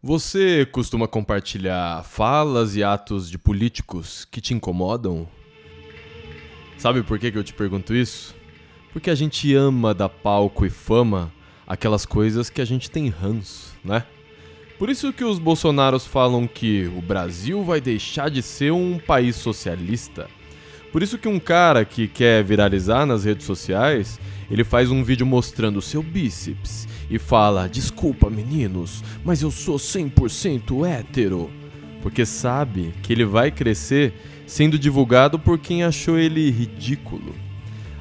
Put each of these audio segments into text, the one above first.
Você costuma compartilhar falas e atos de políticos que te incomodam? Sabe por que, eu te pergunto isso? Porque a gente ama dar palco e fama aquelas coisas que a gente tem ranço, né? Por isso que os bolsonaros falam que o Brasil vai deixar de ser um país socialista. Por isso que um cara que quer viralizar nas redes sociais, ele faz um vídeo mostrando seu bíceps e fala: Desculpa, meninos, mas eu sou 100% hétero. Porque sabe que ele vai crescer sendo divulgado por quem achou ele ridículo.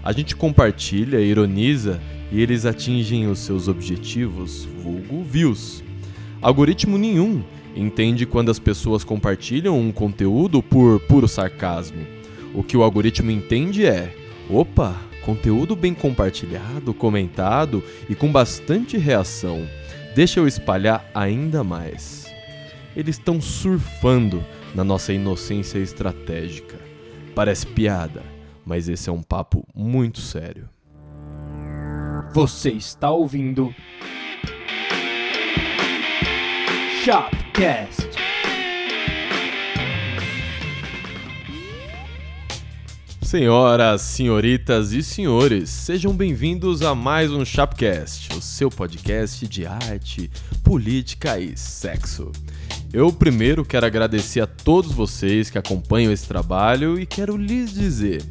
A gente compartilha, ironiza e eles atingem os seus objetivos, vulgo views. Algoritmo nenhum entende quando as pessoas compartilham um conteúdo por puro sarcasmo. O que o algoritmo entende é: opa, Conteúdo bem compartilhado, comentado e com bastante reação. Deixa eu espalhar ainda mais. Eles estão surfando na nossa inocência estratégica. Parece piada, mas esse é um papo muito sério. Você está ouvindo Shopcast. Senhoras, senhoritas e senhores, sejam bem-vindos a mais um Chapcast, o seu podcast de arte, política e sexo. Eu primeiro quero agradecer a todos vocês que acompanham esse trabalho e quero lhes dizer,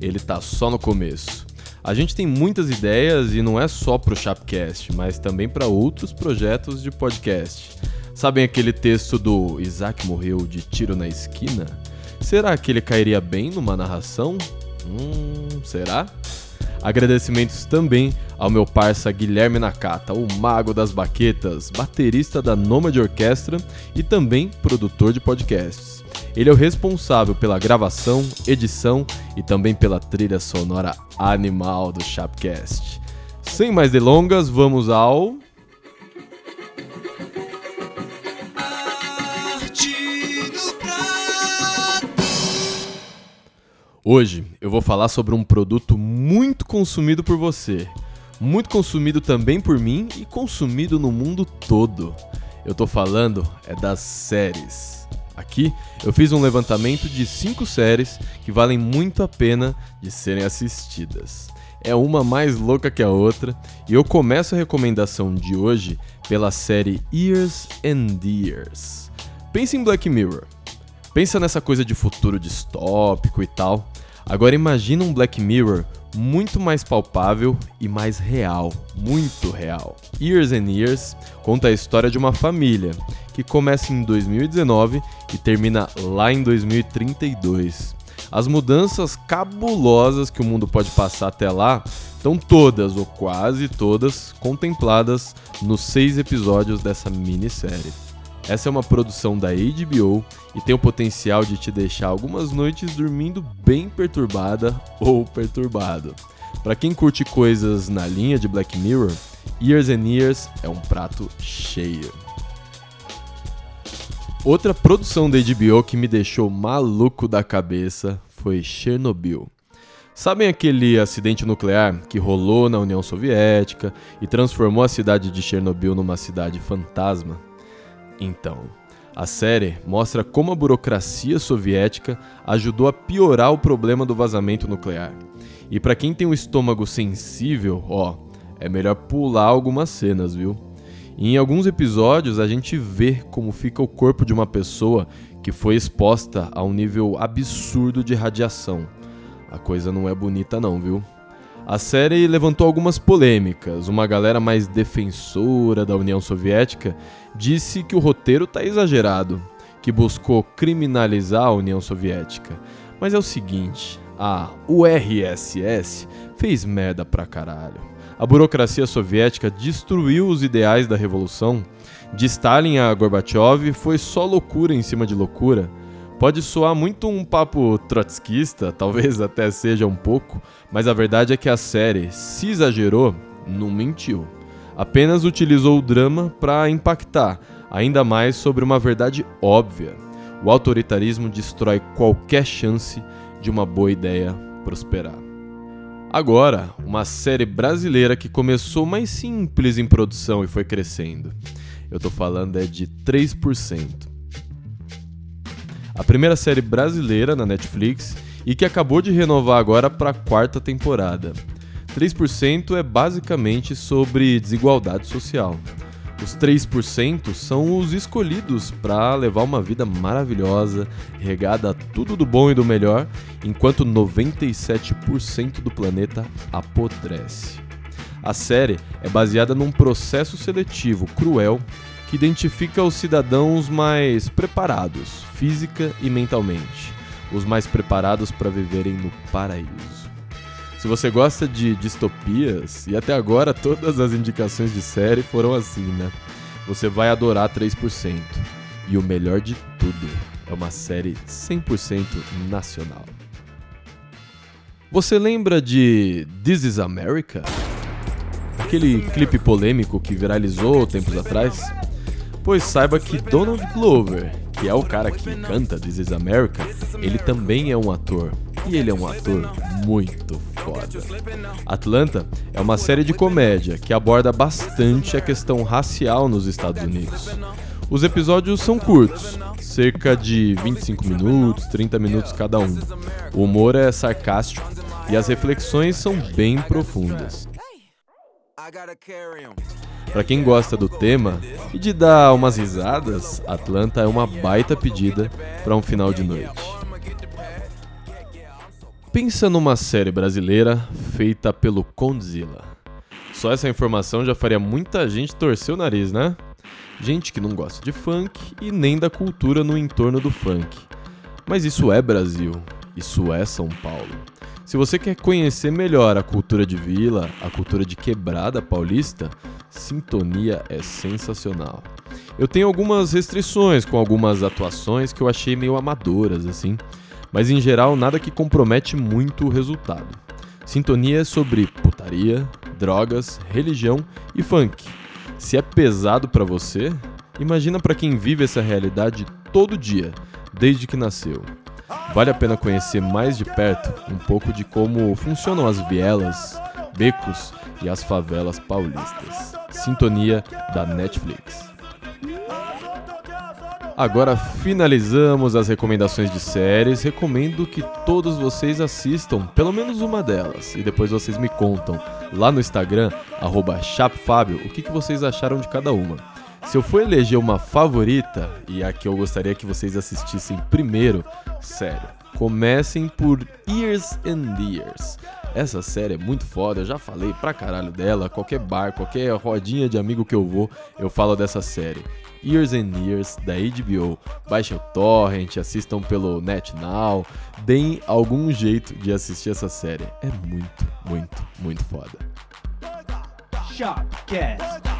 ele tá só no começo. A gente tem muitas ideias e não é só pro Chapcast, mas também para outros projetos de podcast. Sabem aquele texto do Isaac morreu de tiro na esquina? Será que ele cairia bem numa narração? Hum, será? Agradecimentos também ao meu parça Guilherme Nakata, o mago das baquetas, baterista da Nomad Orquestra e também produtor de podcasts. Ele é o responsável pela gravação, edição e também pela trilha sonora animal do Chapcast. Sem mais delongas, vamos ao Hoje eu vou falar sobre um produto muito consumido por você, muito consumido também por mim e consumido no mundo todo. Eu tô falando é das séries. Aqui eu fiz um levantamento de 5 séries que valem muito a pena de serem assistidas. É uma mais louca que a outra, e eu começo a recomendação de hoje pela série Years and Years. Pense em Black Mirror. Pensa nessa coisa de futuro distópico e tal. Agora imagina um Black Mirror muito mais palpável e mais real, muito real. Years and Years conta a história de uma família que começa em 2019 e termina lá em 2032. As mudanças cabulosas que o mundo pode passar até lá estão todas, ou quase todas, contempladas nos seis episódios dessa minissérie. Essa é uma produção da HBO e tem o potencial de te deixar algumas noites dormindo bem perturbada ou perturbado. Para quem curte coisas na linha de Black Mirror, Years and Years é um prato cheio. Outra produção da HBO que me deixou maluco da cabeça foi Chernobyl. Sabem aquele acidente nuclear que rolou na União Soviética e transformou a cidade de Chernobyl numa cidade fantasma? Então, a série mostra como a burocracia soviética ajudou a piorar o problema do vazamento nuclear. E para quem tem um estômago sensível, ó, é melhor pular algumas cenas, viu? E em alguns episódios a gente vê como fica o corpo de uma pessoa que foi exposta a um nível absurdo de radiação. A coisa não é bonita não, viu? A série levantou algumas polêmicas. Uma galera mais defensora da União Soviética disse que o roteiro tá exagerado, que buscou criminalizar a União Soviética. Mas é o seguinte, a URSS fez merda pra caralho. A burocracia soviética destruiu os ideais da revolução. De Stalin a Gorbachev foi só loucura em cima de loucura. Pode soar muito um papo trotskista, talvez até seja um pouco, mas a verdade é que a série, se exagerou, não mentiu. Apenas utilizou o drama para impactar ainda mais sobre uma verdade óbvia. O autoritarismo destrói qualquer chance de uma boa ideia prosperar. Agora, uma série brasileira que começou mais simples em produção e foi crescendo. Eu tô falando é de 3%. A primeira série brasileira na Netflix e que acabou de renovar agora para a quarta temporada. 3% é basicamente sobre desigualdade social. Os 3% são os escolhidos para levar uma vida maravilhosa, regada a tudo do bom e do melhor, enquanto 97% do planeta apodrece. A série é baseada num processo seletivo cruel que identifica os cidadãos mais preparados, física e mentalmente, os mais preparados para viverem no paraíso. Se você gosta de distopias, e até agora todas as indicações de série foram assim, né? Você vai adorar 3%. E o melhor de tudo, é uma série 100% nacional. Você lembra de This is America? Aquele clipe polêmico que viralizou tempos atrás? Pois saiba que Donald Glover, que é o cara que canta This is America, ele também é um ator. E ele é um ator muito foda. Atlanta é uma série de comédia que aborda bastante a questão racial nos Estados Unidos. Os episódios são curtos, cerca de 25 minutos, 30 minutos cada um. O humor é sarcástico e as reflexões são bem profundas. Para quem gosta do tema e de dar umas risadas, Atlanta é uma baita pedida para um final de noite. Pensa numa série brasileira feita pelo Condzilla. Só essa informação já faria muita gente torcer o nariz, né? Gente que não gosta de funk e nem da cultura no entorno do funk. Mas isso é Brasil, isso é São Paulo. Se você quer conhecer melhor a cultura de vila, a cultura de quebrada paulista, Sintonia é sensacional. Eu tenho algumas restrições com algumas atuações que eu achei meio amadoras, assim mas em geral nada que compromete muito o resultado. Sintonia é sobre putaria, drogas, religião e funk. Se é pesado para você, imagina para quem vive essa realidade todo dia, desde que nasceu. Vale a pena conhecer mais de perto um pouco de como funcionam as vielas, becos e as favelas paulistas. Sintonia da Netflix. Agora finalizamos as recomendações de séries. Recomendo que todos vocês assistam pelo menos uma delas e depois vocês me contam lá no Instagram, chapfabio, o que, que vocês acharam de cada uma. Se eu for eleger uma favorita e a que eu gostaria que vocês assistissem primeiro, sério, comecem por Years and Years. Essa série é muito foda, eu já falei pra caralho dela. Qualquer bar, qualquer rodinha de amigo que eu vou, eu falo dessa série. Years and Years da HBO. Baixem o torrent, assistam pelo NetNow, deem algum jeito de assistir essa série. É muito, muito, muito foda. Shopcast.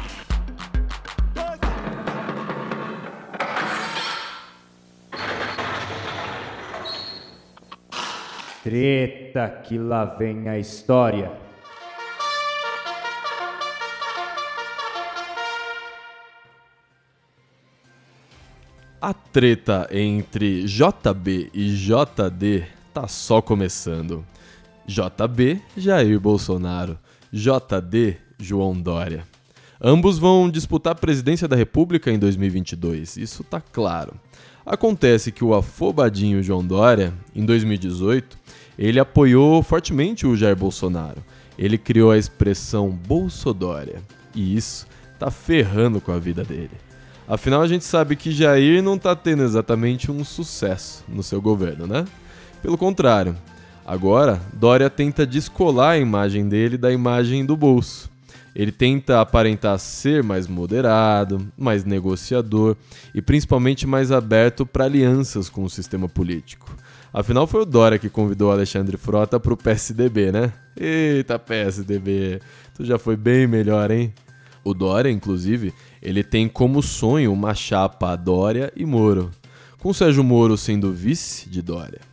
Treta que lá vem a história. A treta entre JB e JD tá só começando. JB, Jair Bolsonaro. JD, João Dória. Ambos vão disputar a presidência da República em 2022, isso tá claro. Acontece que o afobadinho João Dória, em 2018, ele apoiou fortemente o Jair Bolsonaro. Ele criou a expressão Bolsodória, e isso tá ferrando com a vida dele. Afinal, a gente sabe que Jair não está tendo exatamente um sucesso no seu governo, né? Pelo contrário, agora Dória tenta descolar a imagem dele da imagem do bolso. Ele tenta aparentar ser mais moderado, mais negociador e principalmente mais aberto para alianças com o sistema político. Afinal, foi o Dória que convidou Alexandre Frota para o PSDB, né? Eita, PSDB, tu já foi bem melhor, hein? O Dória, inclusive, ele tem como sonho uma chapa Dória e Moro, com Sérgio Moro sendo vice de Dória.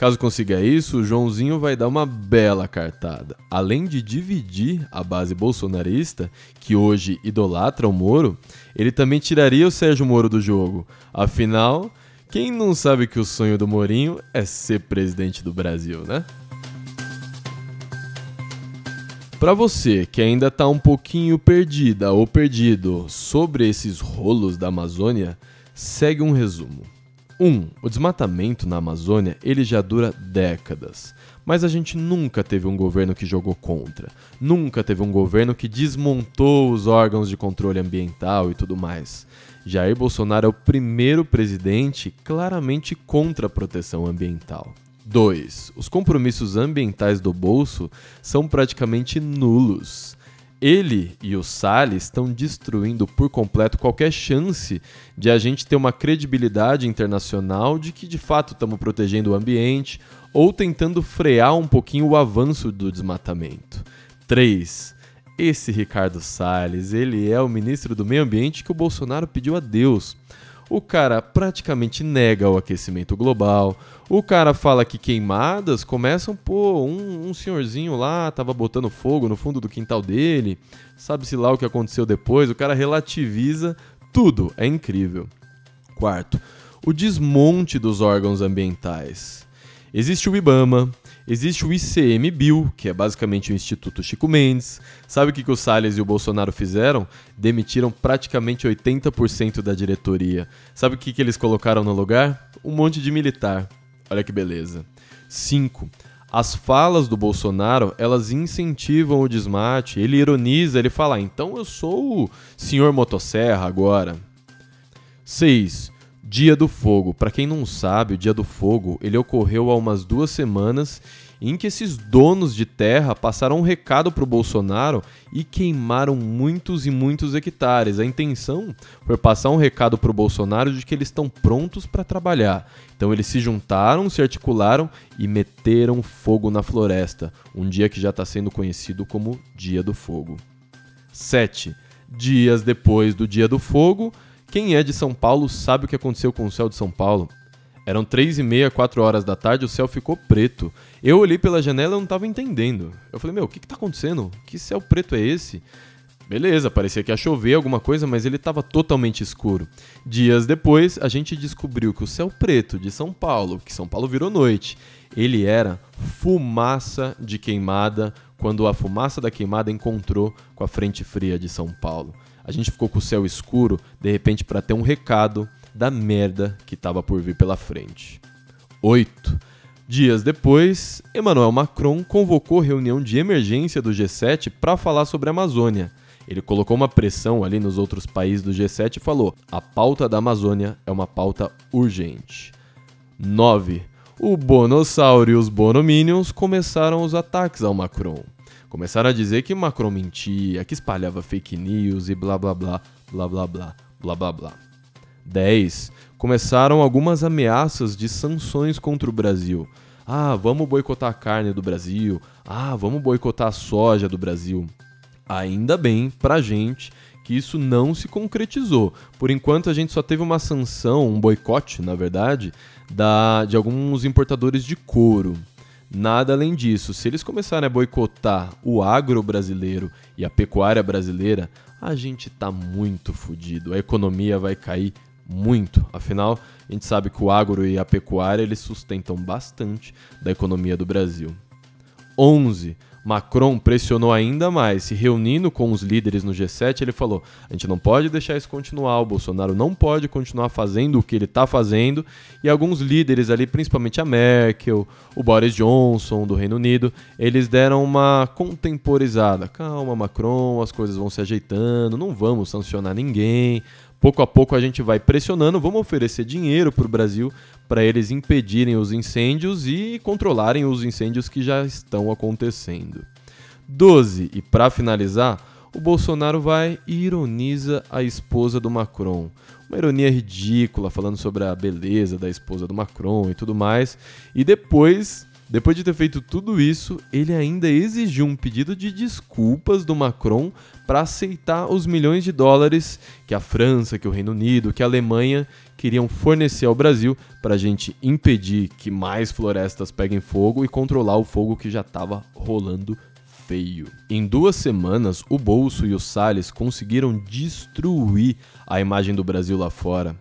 Caso consiga isso, o Joãozinho vai dar uma bela cartada. Além de dividir a base bolsonarista, que hoje idolatra o Moro, ele também tiraria o Sérgio Moro do jogo. Afinal, quem não sabe que o sonho do Morinho é ser presidente do Brasil, né? Para você que ainda está um pouquinho perdida ou perdido sobre esses rolos da Amazônia, segue um resumo. 1. Um, o desmatamento na Amazônia ele já dura décadas. Mas a gente nunca teve um governo que jogou contra. Nunca teve um governo que desmontou os órgãos de controle ambiental e tudo mais. Jair Bolsonaro é o primeiro presidente claramente contra a proteção ambiental. 2. Os compromissos ambientais do bolso são praticamente nulos. Ele e o Salles estão destruindo por completo qualquer chance de a gente ter uma credibilidade internacional de que de fato estamos protegendo o ambiente ou tentando frear um pouquinho o avanço do desmatamento. 3. Esse Ricardo Salles, ele é o ministro do Meio Ambiente que o Bolsonaro pediu a Deus. O cara praticamente nega o aquecimento global. O cara fala que queimadas começam, pô, um, um senhorzinho lá tava botando fogo no fundo do quintal dele. Sabe-se lá o que aconteceu depois. O cara relativiza tudo. É incrível. Quarto, o desmonte dos órgãos ambientais. Existe o IBAMA, existe o ICMBio, que é basicamente o Instituto Chico Mendes. Sabe o que, que o Salles e o Bolsonaro fizeram? Demitiram praticamente 80% da diretoria. Sabe o que, que eles colocaram no lugar? Um monte de militar. Olha que beleza. 5. As falas do Bolsonaro, elas incentivam o desmate. Ele ironiza, ele fala, ah, então eu sou o senhor motosserra agora. 6. Dia do Fogo. Para quem não sabe, o Dia do Fogo ele ocorreu há umas duas semanas em que esses donos de terra passaram um recado para o Bolsonaro e queimaram muitos e muitos hectares. A intenção foi passar um recado para o Bolsonaro de que eles estão prontos para trabalhar. Então eles se juntaram, se articularam e meteram fogo na floresta, um dia que já está sendo conhecido como Dia do Fogo. 7. Dias depois do Dia do Fogo, quem é de São Paulo sabe o que aconteceu com o céu de São Paulo. Eram três e meia, quatro horas da tarde, o céu ficou preto. Eu olhei pela janela e não estava entendendo. Eu falei, meu, o que, está acontecendo? Que céu preto é esse? Beleza, parecia que ia chover alguma coisa, mas ele estava totalmente escuro. Dias depois, a gente descobriu que o céu preto de São Paulo, que São Paulo virou noite, ele era fumaça de queimada quando a fumaça da queimada encontrou com a frente fria de São Paulo a gente ficou com o céu escuro, de repente, para ter um recado da merda que estava por vir pela frente. 8. Dias depois, Emmanuel Macron convocou reunião de emergência do G7 para falar sobre a Amazônia. Ele colocou uma pressão ali nos outros países do G7 e falou: a pauta da Amazônia é uma pauta urgente. 9. O Bonossauro e os Bonominions começaram os ataques ao Macron. Começaram a dizer que Macron mentia, que espalhava fake news e blá blá blá, blá blá blá, blá blá blá. 10. Começaram algumas ameaças de sanções contra o Brasil. Ah, vamos boicotar a carne do Brasil. Ah, vamos boicotar a soja do Brasil. Ainda bem pra gente que isso não se concretizou. Por enquanto a gente só teve uma sanção, um boicote, na verdade, da, de alguns importadores de couro. Nada além disso, se eles começarem a boicotar o agro brasileiro e a pecuária brasileira, a gente tá muito fodido. A economia vai cair muito. Afinal, a gente sabe que o agro e a pecuária eles sustentam bastante da economia do Brasil. 11. Macron pressionou ainda mais, se reunindo com os líderes no G7, ele falou: a gente não pode deixar isso continuar, o Bolsonaro não pode continuar fazendo o que ele está fazendo. E alguns líderes ali, principalmente a Merkel, o Boris Johnson do Reino Unido, eles deram uma contemporizada. Calma, Macron, as coisas vão se ajeitando, não vamos sancionar ninguém. Pouco a pouco a gente vai pressionando, vamos oferecer dinheiro para o Brasil para eles impedirem os incêndios e controlarem os incêndios que já estão acontecendo. 12. E para finalizar, o Bolsonaro vai e ironiza a esposa do Macron. Uma ironia ridícula, falando sobre a beleza da esposa do Macron e tudo mais. E depois depois de ter feito tudo isso, ele ainda exigiu um pedido de desculpas do Macron para aceitar os milhões de dólares que a França, que o Reino Unido, que a Alemanha queriam fornecer ao Brasil para a gente impedir que mais florestas peguem fogo e controlar o fogo que já estava rolando feio. Em duas semanas, o Bolso e o Salles conseguiram destruir a imagem do Brasil lá fora.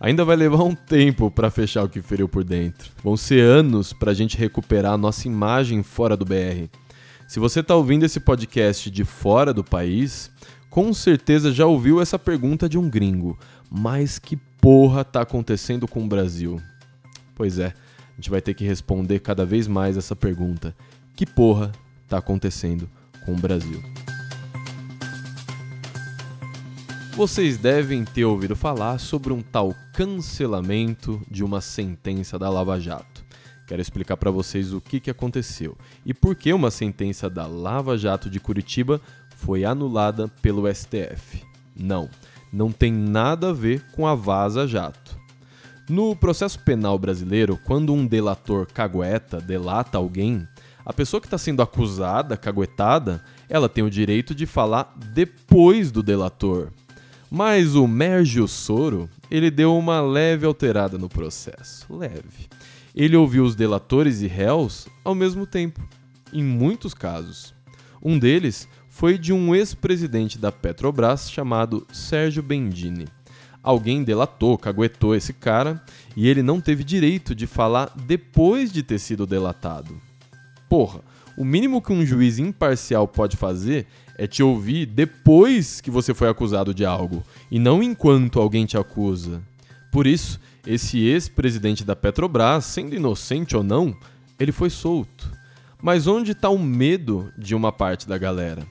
Ainda vai levar um tempo para fechar o que feriu por dentro. Vão ser anos para a gente recuperar a nossa imagem fora do BR. Se você está ouvindo esse podcast de fora do país, com certeza já ouviu essa pergunta de um gringo. Mas que porra tá acontecendo com o Brasil? Pois é, a gente vai ter que responder cada vez mais essa pergunta. Que porra tá acontecendo com o Brasil? Vocês devem ter ouvido falar sobre um tal cancelamento de uma sentença da Lava Jato. Quero explicar para vocês o que, que aconteceu e por que uma sentença da Lava Jato de Curitiba foi anulada pelo STF. Não, não tem nada a ver com a Vaza Jato. No processo penal brasileiro, quando um delator cagueta delata alguém, a pessoa que está sendo acusada, caguetada, ela tem o direito de falar depois do delator. Mas o Mergio Soro, ele deu uma leve alterada no processo. Leve. Ele ouviu os delatores e réus ao mesmo tempo, em muitos casos. Um deles foi de um ex-presidente da Petrobras chamado Sérgio Bendini. Alguém delatou, caguetou esse cara e ele não teve direito de falar depois de ter sido delatado. Porra, o mínimo que um juiz imparcial pode fazer é te ouvir depois que você foi acusado de algo e não enquanto alguém te acusa. Por isso, esse ex-presidente da Petrobras, sendo inocente ou não, ele foi solto. Mas onde está o medo de uma parte da galera?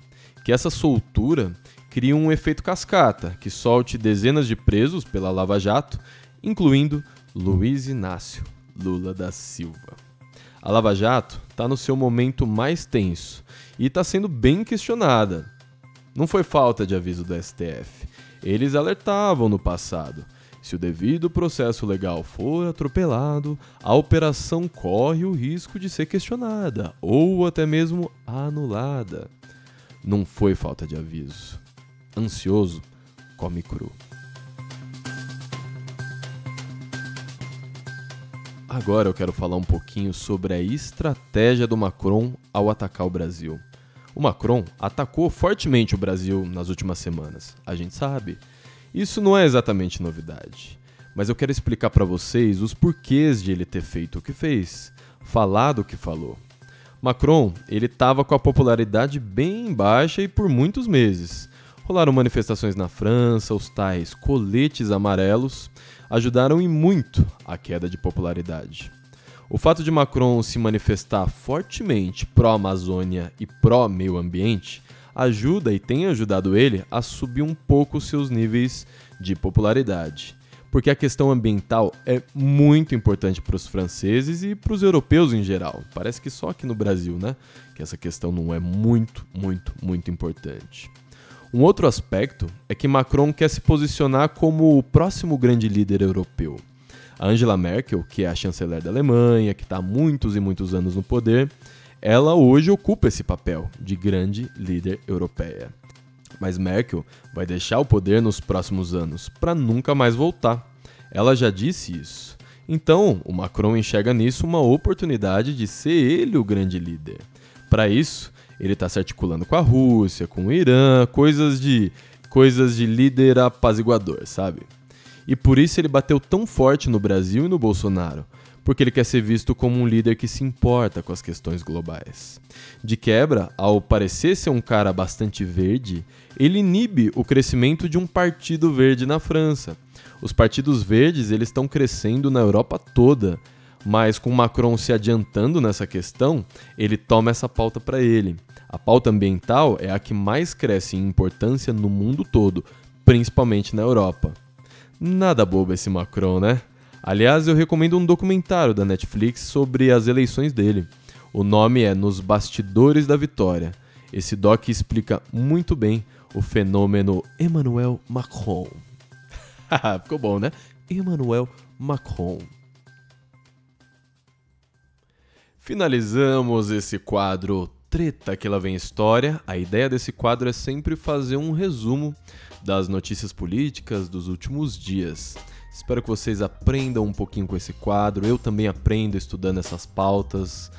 Que essa soltura cria um efeito cascata que solte dezenas de presos pela Lava Jato, incluindo Luiz Inácio Lula da Silva. A Lava Jato está no seu momento mais tenso e está sendo bem questionada. Não foi falta de aviso do STF. Eles alertavam no passado. Se o devido processo legal for atropelado, a operação corre o risco de ser questionada ou até mesmo anulada. Não foi falta de aviso. Ansioso, come cru. Agora eu quero falar um pouquinho sobre a estratégia do Macron ao atacar o Brasil. O Macron atacou fortemente o Brasil nas últimas semanas, a gente sabe. Isso não é exatamente novidade, mas eu quero explicar para vocês os porquês de ele ter feito o que fez, falado o que falou. Macron, ele estava com a popularidade bem baixa e por muitos meses. Rolaram manifestações na França, os tais coletes amarelos ajudaram em muito a queda de popularidade. O fato de Macron se manifestar fortemente pró-Amazônia e pró-meio ambiente ajuda e tem ajudado ele a subir um pouco seus níveis de popularidade. Porque a questão ambiental é muito importante para os franceses e para os europeus em geral. Parece que só aqui no Brasil, né? Que essa questão não é muito, muito, muito importante. Um outro aspecto é que Macron quer se posicionar como o próximo grande líder europeu. A Angela Merkel, que é a chanceler da Alemanha, que está há muitos e muitos anos no poder, ela hoje ocupa esse papel de grande líder europeia. Mas Merkel vai deixar o poder nos próximos anos para nunca mais voltar. Ela já disse isso. Então, o Macron enxerga nisso uma oportunidade de ser ele o grande líder. Para isso, ele está se articulando com a Rússia, com o Irã, coisas de coisas de líder apaziguador, sabe? E por isso ele bateu tão forte no Brasil e no Bolsonaro, porque ele quer ser visto como um líder que se importa com as questões globais. De quebra, ao parecer ser um cara bastante verde, ele inibe o crescimento de um partido verde na França. Os partidos verdes eles estão crescendo na Europa toda mas com Macron se adiantando nessa questão, ele toma essa pauta para ele. A pauta ambiental é a que mais cresce em importância no mundo todo, principalmente na Europa. Nada bobo esse Macron, né? Aliás, eu recomendo um documentário da Netflix sobre as eleições dele. O nome é Nos Bastidores da Vitória. Esse doc explica muito bem o fenômeno Emmanuel Macron. Ficou bom, né? Emmanuel Macron. Finalizamos esse quadro Treta que lá vem história. A ideia desse quadro é sempre fazer um resumo das notícias políticas dos últimos dias. Espero que vocês aprendam um pouquinho com esse quadro. Eu também aprendo estudando essas pautas.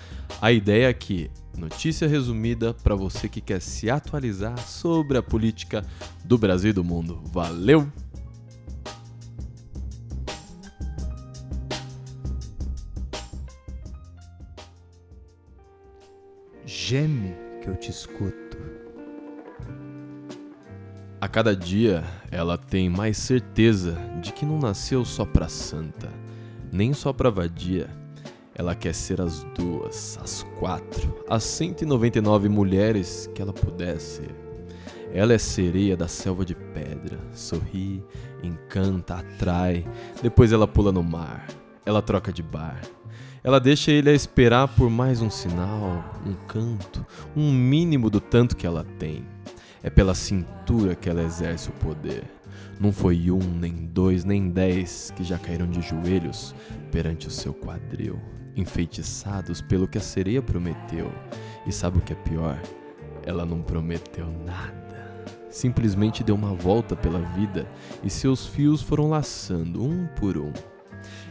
A ideia é que notícia resumida para você que quer se atualizar sobre a política do Brasil e do mundo. Valeu! Geme que eu te escuto. A cada dia, ela tem mais certeza de que não nasceu só pra santa, nem só pra vadia. Ela quer ser as duas, as quatro, as 199 mulheres que ela pudesse. Ela é sereia da selva de pedra, sorri, encanta, atrai, depois ela pula no mar, ela troca de bar. Ela deixa ele a esperar por mais um sinal, um canto, um mínimo do tanto que ela tem. É pela cintura que ela exerce o poder. Não foi um, nem dois, nem dez que já caíram de joelhos perante o seu quadril, enfeitiçados pelo que a sereia prometeu. E sabe o que é pior? Ela não prometeu nada. Simplesmente deu uma volta pela vida e seus fios foram laçando um por um.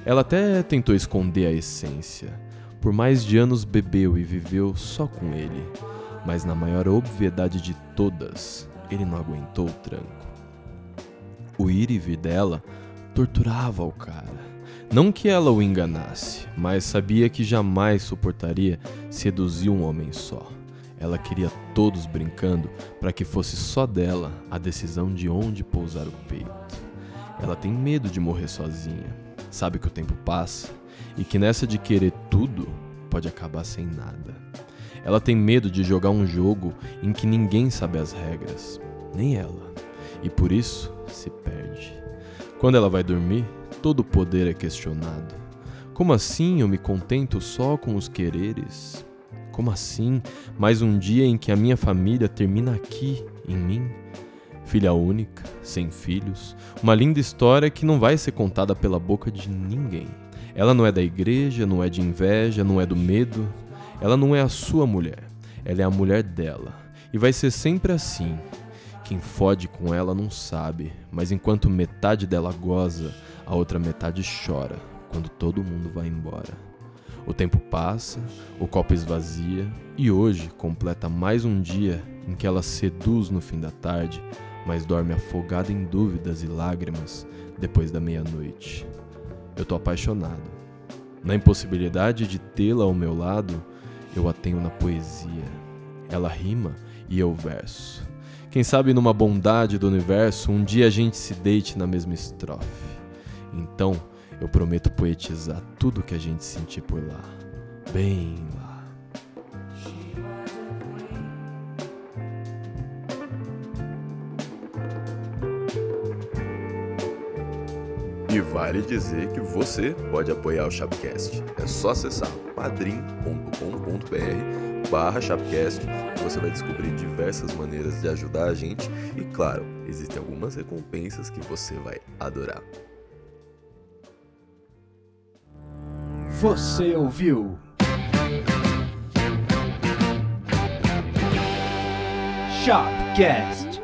Ela até tentou esconder a essência. Por mais de anos bebeu e viveu só com ele mas na maior obviedade de todas, ele não aguentou o tranco. O ir e vir dela torturava o cara. Não que ela o enganasse, mas sabia que jamais suportaria seduzir um homem só. Ela queria todos brincando para que fosse só dela a decisão de onde pousar o peito. Ela tem medo de morrer sozinha. Sabe que o tempo passa e que nessa de querer tudo pode acabar sem nada. Ela tem medo de jogar um jogo em que ninguém sabe as regras, nem ela, e por isso se perde. Quando ela vai dormir, todo o poder é questionado. Como assim eu me contento só com os quereres? Como assim mais um dia em que a minha família termina aqui, em mim? Filha única, sem filhos, uma linda história que não vai ser contada pela boca de ninguém. Ela não é da igreja, não é de inveja, não é do medo, ela não é a sua mulher, ela é a mulher dela. E vai ser sempre assim. Quem fode com ela não sabe, mas enquanto metade dela goza, a outra metade chora quando todo mundo vai embora. O tempo passa, o copo esvazia e hoje completa mais um dia em que ela seduz no fim da tarde, mas dorme afogada em dúvidas e lágrimas depois da meia-noite. Eu tô apaixonado. Na impossibilidade de tê-la ao meu lado, eu a tenho na poesia. Ela rima e eu verso. Quem sabe numa bondade do universo um dia a gente se deite na mesma estrofe. Então eu prometo poetizar tudo que a gente sentir por lá. Bem E vale dizer que você pode apoiar o Chapcast. É só acessar padrim.com.br barra Chapcast você vai descobrir diversas maneiras de ajudar a gente e claro, existem algumas recompensas que você vai adorar. Você ouviu? Shopcast.